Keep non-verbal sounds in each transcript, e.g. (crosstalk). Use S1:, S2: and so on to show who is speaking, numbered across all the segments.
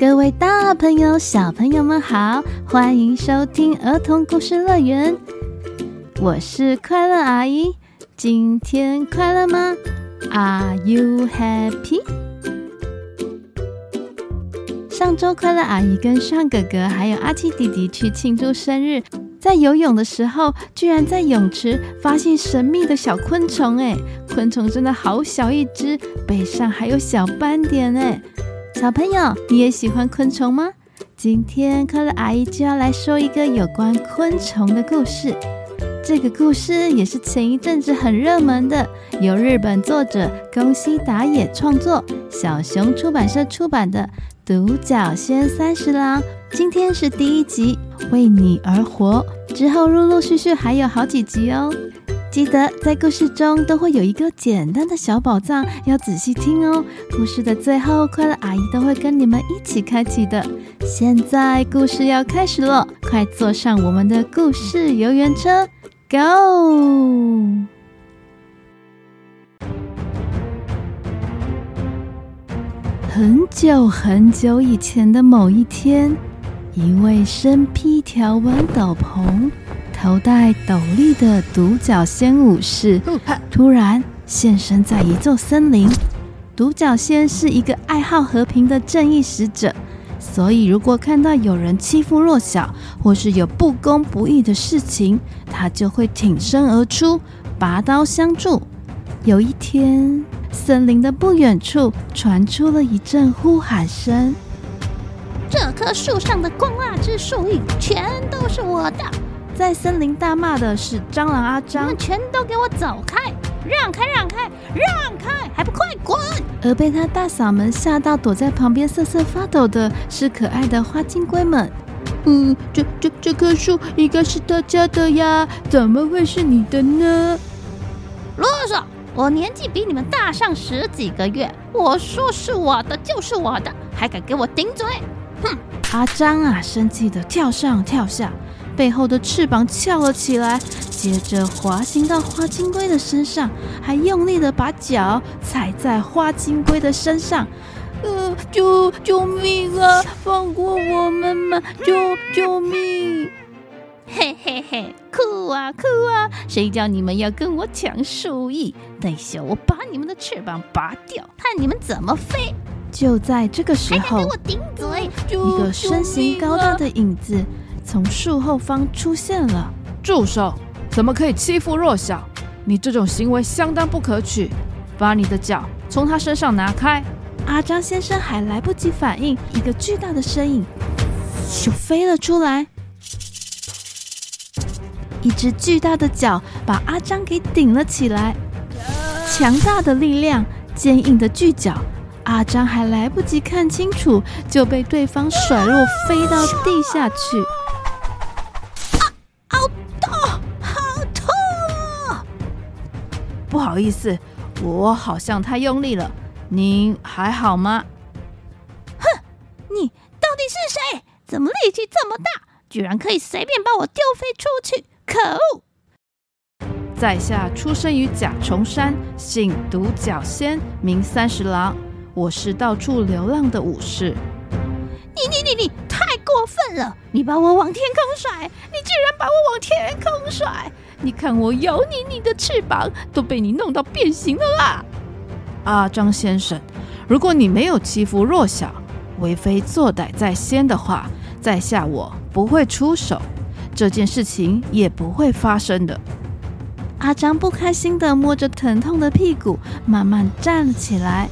S1: 各位大朋友、小朋友们好，欢迎收听儿童故事乐园。我是快乐阿姨，今天快乐吗？Are you happy？上周快乐阿姨跟尚哥哥还有阿七弟弟去庆祝生日，在游泳的时候，居然在泳池发现神秘的小昆虫。哎，昆虫真的好小一只，背上还有小斑点。哎。小朋友，你也喜欢昆虫吗？今天快乐阿姨就要来说一个有关昆虫的故事。这个故事也是前一阵子很热门的，由日本作者宫西达也创作，小熊出版社出版的《独角仙三十郎》。今天是第一集，为你而活。之后陆陆续续还有好几集哦。记得在故事中都会有一个简单的小宝藏，要仔细听哦。故事的最后，快乐阿姨都会跟你们一起开启的。现在故事要开始了，快坐上我们的故事游园车，Go！很久很久以前的某一天，一位身披条纹斗篷。头戴斗笠的独角仙武士突然现身在一座森林。独角仙是一个爱好和平的正义使者，所以如果看到有人欺负弱小，或是有不公不义的事情，他就会挺身而出，拔刀相助。有一天，森林的不远处传出了一阵呼喊声：“
S2: 这棵树上的光蜡之树影，全都是我的！”
S1: 在森林大骂的是蟑螂阿张，
S2: 你们全都给我走开！让开，让开，让开！还不快滚！
S1: 而被他大嗓门吓到，躲在旁边瑟瑟发抖的是可爱的花金龟们。
S3: 嗯，这这这棵树应该是大家的呀，怎么会是你的呢？
S2: 啰嗦！我年纪比你们大上十几个月，我说是我的就是我的，还敢给我顶嘴？哼！
S1: 阿张啊，生气的跳上跳下。背后的翅膀翘了起来，接着滑行到花金龟的身上，还用力的把脚踩在花金龟的身上。
S3: 呃，救救命啊！放过我们嘛！救救命！
S2: 嘿嘿嘿，酷啊酷啊！谁叫你们要跟我抢树叶？等一下，我把你们的翅膀拔掉，看你们怎么飞！
S1: 就在这个时候，
S2: 还给我顶嘴！
S1: 一个身形高大的影子。从树后方出现了，
S4: 住手！怎么可以欺负弱小？你这种行为相当不可取，把你的脚从他身上拿开！
S1: 阿张先生还来不及反应，一个巨大的身影就飞了出来，一只巨大的脚把阿张给顶了起来，强大的力量，坚硬的巨脚，阿张还来不及看清楚，就被对方甩落，飞到地下去。
S4: 好意思，我好像太用力了。您还好吗？
S2: 哼，你到底是谁？怎么力气这么大，居然可以随便把我丢飞出去？可恶！
S4: 在下出生于甲虫山，姓独角仙，名三十郎。我是到处流浪的武士。
S2: 你你你你太过分了！你把我往天空甩！你居然把我往天空甩！
S3: 你看我咬你，你的翅膀都被你弄到变形了啦！
S4: 阿张先生，如果你没有欺负弱小、为非作歹在先的话，在下我不会出手，这件事情也不会发生的。
S1: 阿张不开心地摸着疼痛的屁股，慢慢站了起来。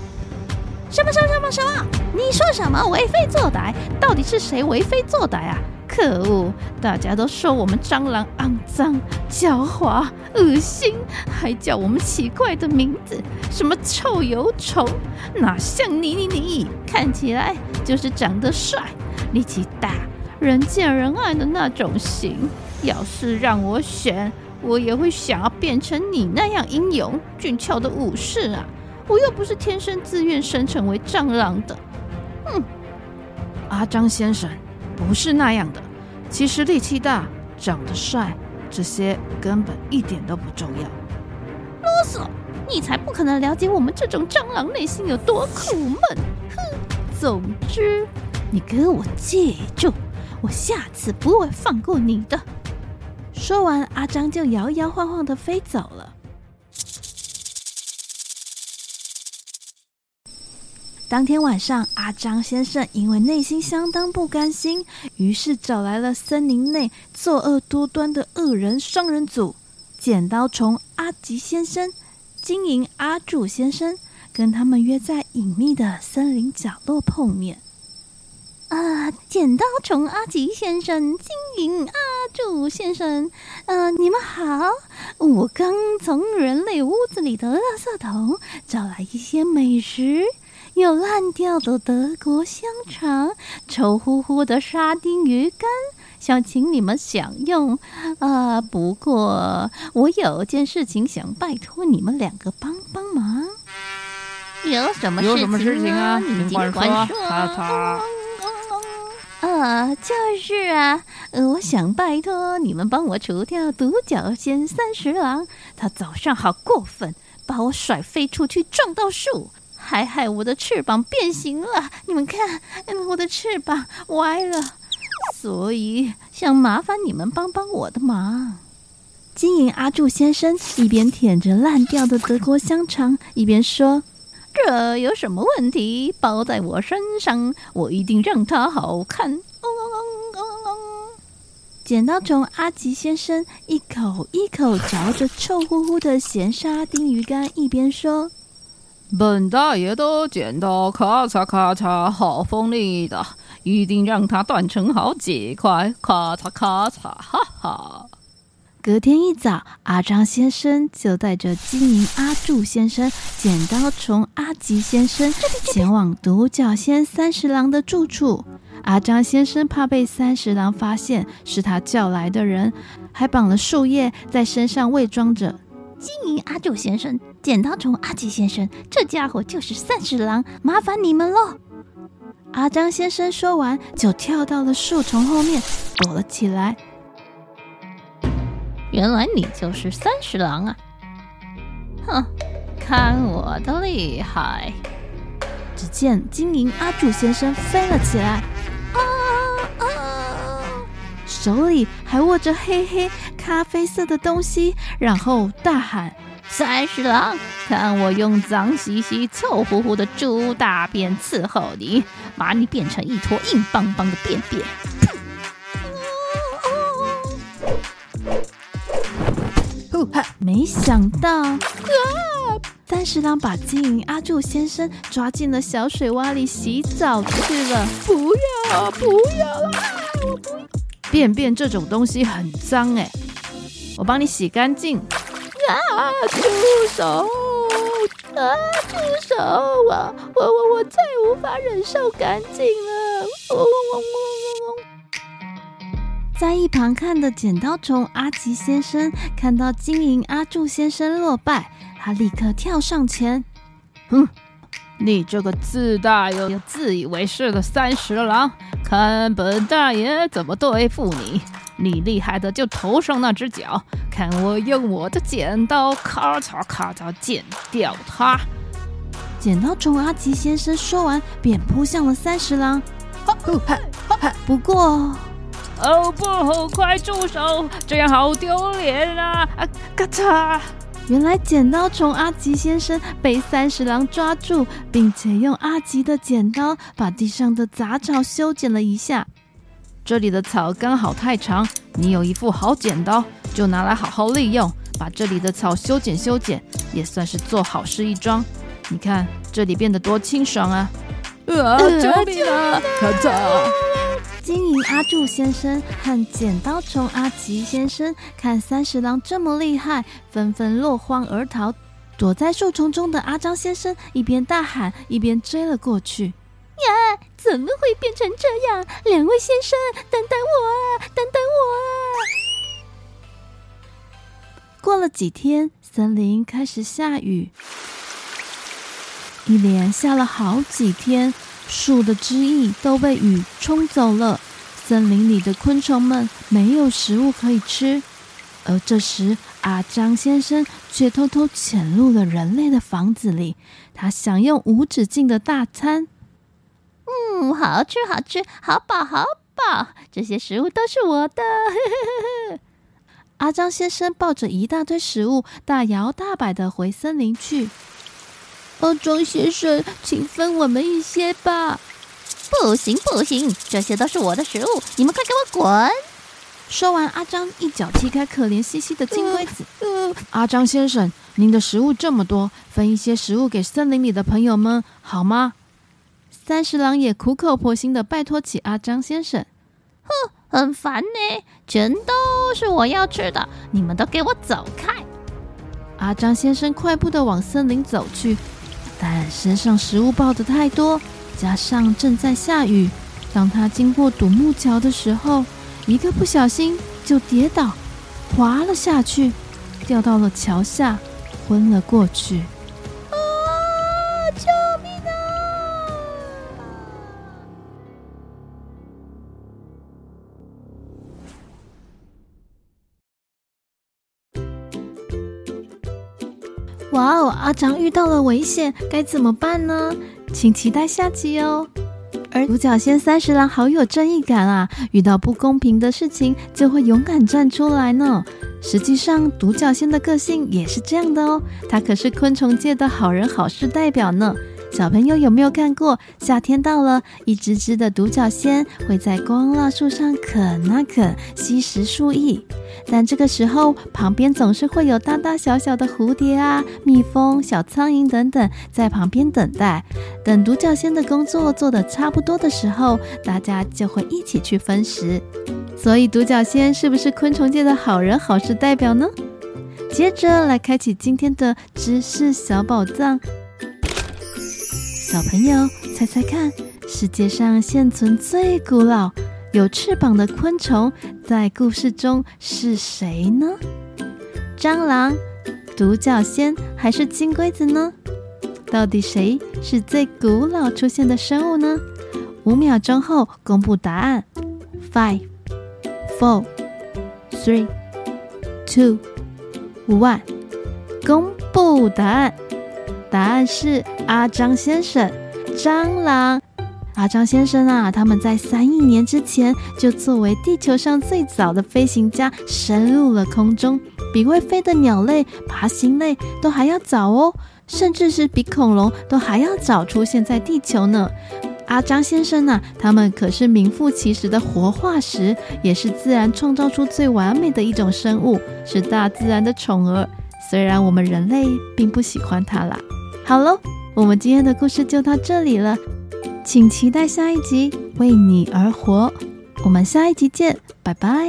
S2: 什么什么什么什么？你说什么为非作歹？到底是谁为非作歹啊？可恶！大家都说我们蟑螂肮脏、狡猾、恶心，还叫我们奇怪的名字，什么臭油虫，哪像你你你，看起来就是长得帅、力气大、人见人爱的那种型。要是让我选，我也会想要变成你那样英勇俊俏的武士啊！我又不是天生自愿生成为蟑螂的。嗯，
S4: 阿张先生不是那样的。其实力气大、长得帅，这些根本一点都不重要。
S2: 啰嗦！你才不可能了解我们这种蟑螂内心有多苦闷。哼！总之，你给我记住，我下次不会放过你的。
S1: 说完，阿张就摇摇晃晃的飞走了。当天晚上，阿张先生因为内心相当不甘心，于是找来了森林内作恶多端的恶人双人组——剪刀虫阿吉先生、金银阿柱先生，跟他们约在隐秘的森林角落碰面。
S2: 啊，剪刀虫阿吉先生、金银阿柱先生，呃，你们好！我刚从人类屋子里的垃圾桶找来一些美食。有烂掉的德国香肠，臭乎乎的沙丁鱼干，想请你们享用。啊、呃，不过我有件事情想拜托你们两个帮帮忙。有什么事情啊？
S4: 有什么事情啊？
S2: 你尽管说。
S4: 他他。
S2: 呃，就是啊，呃，我想拜托你们帮我除掉独角仙三十郎。他早上好过分，把我甩飞出去，撞到树。还害我的翅膀变形了，你们看，我的翅膀歪了，所以想麻烦你们帮帮我的忙。
S1: 金银阿柱先生一边舔着烂掉的德国香肠，一边说：“
S2: 这有什么问题？包在我身上，我一定让它好看。嗯”嗯嗯嗯
S1: 剪刀虫阿吉先生一口一口嚼着臭乎乎的咸沙丁鱼干，一边说。
S5: 本大爷的剪刀咔嚓咔嚓，好锋利的，一定让它断成好几块，咔嚓咔嚓，哈哈。
S1: 隔天一早，阿张先生就带着金银阿柱先生、剪刀虫阿吉先生 (laughs) 前往独角仙三十郎的住处。阿张先生怕被三十郎发现是他叫来的人，还绑了树叶在身上伪装着。
S2: 金银阿柱先生、剪刀虫阿吉先生，这家伙就是三十郎，麻烦你们喽！
S1: 阿张先生说完，就跳到了树丛后面躲了起来。
S2: 原来你就是三十郎啊！哼，看我的厉害！
S1: 只见金银阿柱先生飞了起来。啊啊手里还握着黑黑咖啡色的东西，然后大喊：“
S2: 三十郎，看我用脏兮兮、臭乎乎的猪大便伺候你，把你变成一坨硬邦邦的便便！”
S1: 没想到，啊！三十郎把金银阿柱先生抓进了小水洼里洗澡去了。
S3: 不要，不要啦！
S4: 便便这种东西很脏哎，我帮你洗干净。
S3: 啊！住手！啊！住手！我我我我再无法忍受干净了。嗡嗡嗡嗡嗡。
S1: 在一旁看的剪刀虫阿吉先生看到金银阿柱先生落败，他立刻跳上前，
S5: 哼。你这个自大又又自以为是的三十郎，看本大爷怎么对付你！你厉害的就头上那只角，看我用我的剪刀咔嚓咔嚓剪掉它！
S1: 剪刀虫阿吉先生说完，便扑向了三十郎。不过，
S5: 哦不，快住手！这样好丢脸啊！啊，咔嚓！
S1: 原来剪刀虫阿吉先生被三十郎抓住，并且用阿吉的剪刀把地上的杂草修剪了一下。
S4: 这里的草刚好太长，你有一副好剪刀，就拿来好好利用，把这里的草修剪修剪，也算是做好事一桩。你看这里变得多清爽啊！
S5: 啊，救命啊！咔嚓！
S1: 金银阿柱先生和剪刀虫阿吉先生看三十郎这么厉害，纷纷落荒而逃。躲在树丛中的阿张先生一边大喊，一边追了过去。
S2: 呀，怎么会变成这样？两位先生，等等我啊，等等我啊！
S1: 过了几天，森林开始下雨，一连下了好几天。树的枝叶都被雨冲走了，森林里的昆虫们没有食物可以吃。而这时，阿张先生却偷偷潜入了人类的房子里，他享用无止境的大餐。
S2: 嗯，好吃好吃，好饱好饱，这些食物都是我的。(laughs)
S1: 阿张先生抱着一大堆食物，大摇大摆地回森林去。
S3: 阿张先生，请分我们一些吧。
S2: 不行不行，这些都是我的食物，你们快给我滚！
S1: 说完，阿张一脚踢开可怜兮兮的金龟子。
S4: 阿张先生，您的食物这么多，分一些食物给森林里的朋友们好吗？
S1: 三十郎也苦口婆心的拜托起阿张先生。
S2: 哼，很烦呢，全都是我要吃的，你们都给我走开！
S1: 阿张先生快步的往森林走去，但身上食物抱得太多。加上正在下雨，当他经过独木桥的时候，一个不小心就跌倒，滑了下去，掉到了桥下，昏了过去。哇哦，阿长遇到了危险，该怎么办呢？请期待下集哦。而独角仙三十郎好有正义感啊，遇到不公平的事情就会勇敢站出来呢。实际上，独角仙的个性也是这样的哦，他可是昆虫界的好人好事代表呢。小朋友有没有看过？夏天到了，一只只的独角仙会在光蜡树上啃啊啃，吸食树液。但这个时候，旁边总是会有大大小小的蝴蝶啊、蜜蜂、小苍蝇等等在旁边等待。等独角仙的工作做得差不多的时候，大家就会一起去分食。所以，独角仙是不是昆虫界的好人好事代表呢？接着来开启今天的知识小宝藏。小朋友，猜猜看，世界上现存最古老、有翅膀的昆虫，在故事中是谁呢？蟑螂、独角仙还是金龟子呢？到底谁是最古老出现的生物呢？五秒钟后公布答案。Five, four, three, two, one，公布答案。答案是阿张先生，蟑螂。阿张先生啊，他们在三亿年之前就作为地球上最早的飞行家，深入了空中，比会飞的鸟类、爬行类都还要早哦，甚至是比恐龙都还要早出现在地球呢。阿张先生啊，他们可是名副其实的活化石，也是自然创造出最完美的一种生物，是大自然的宠儿。虽然我们人类并不喜欢它啦。好喽，我们今天的故事就到这里了，请期待下一集《为你而活》，我们下一集见，拜拜。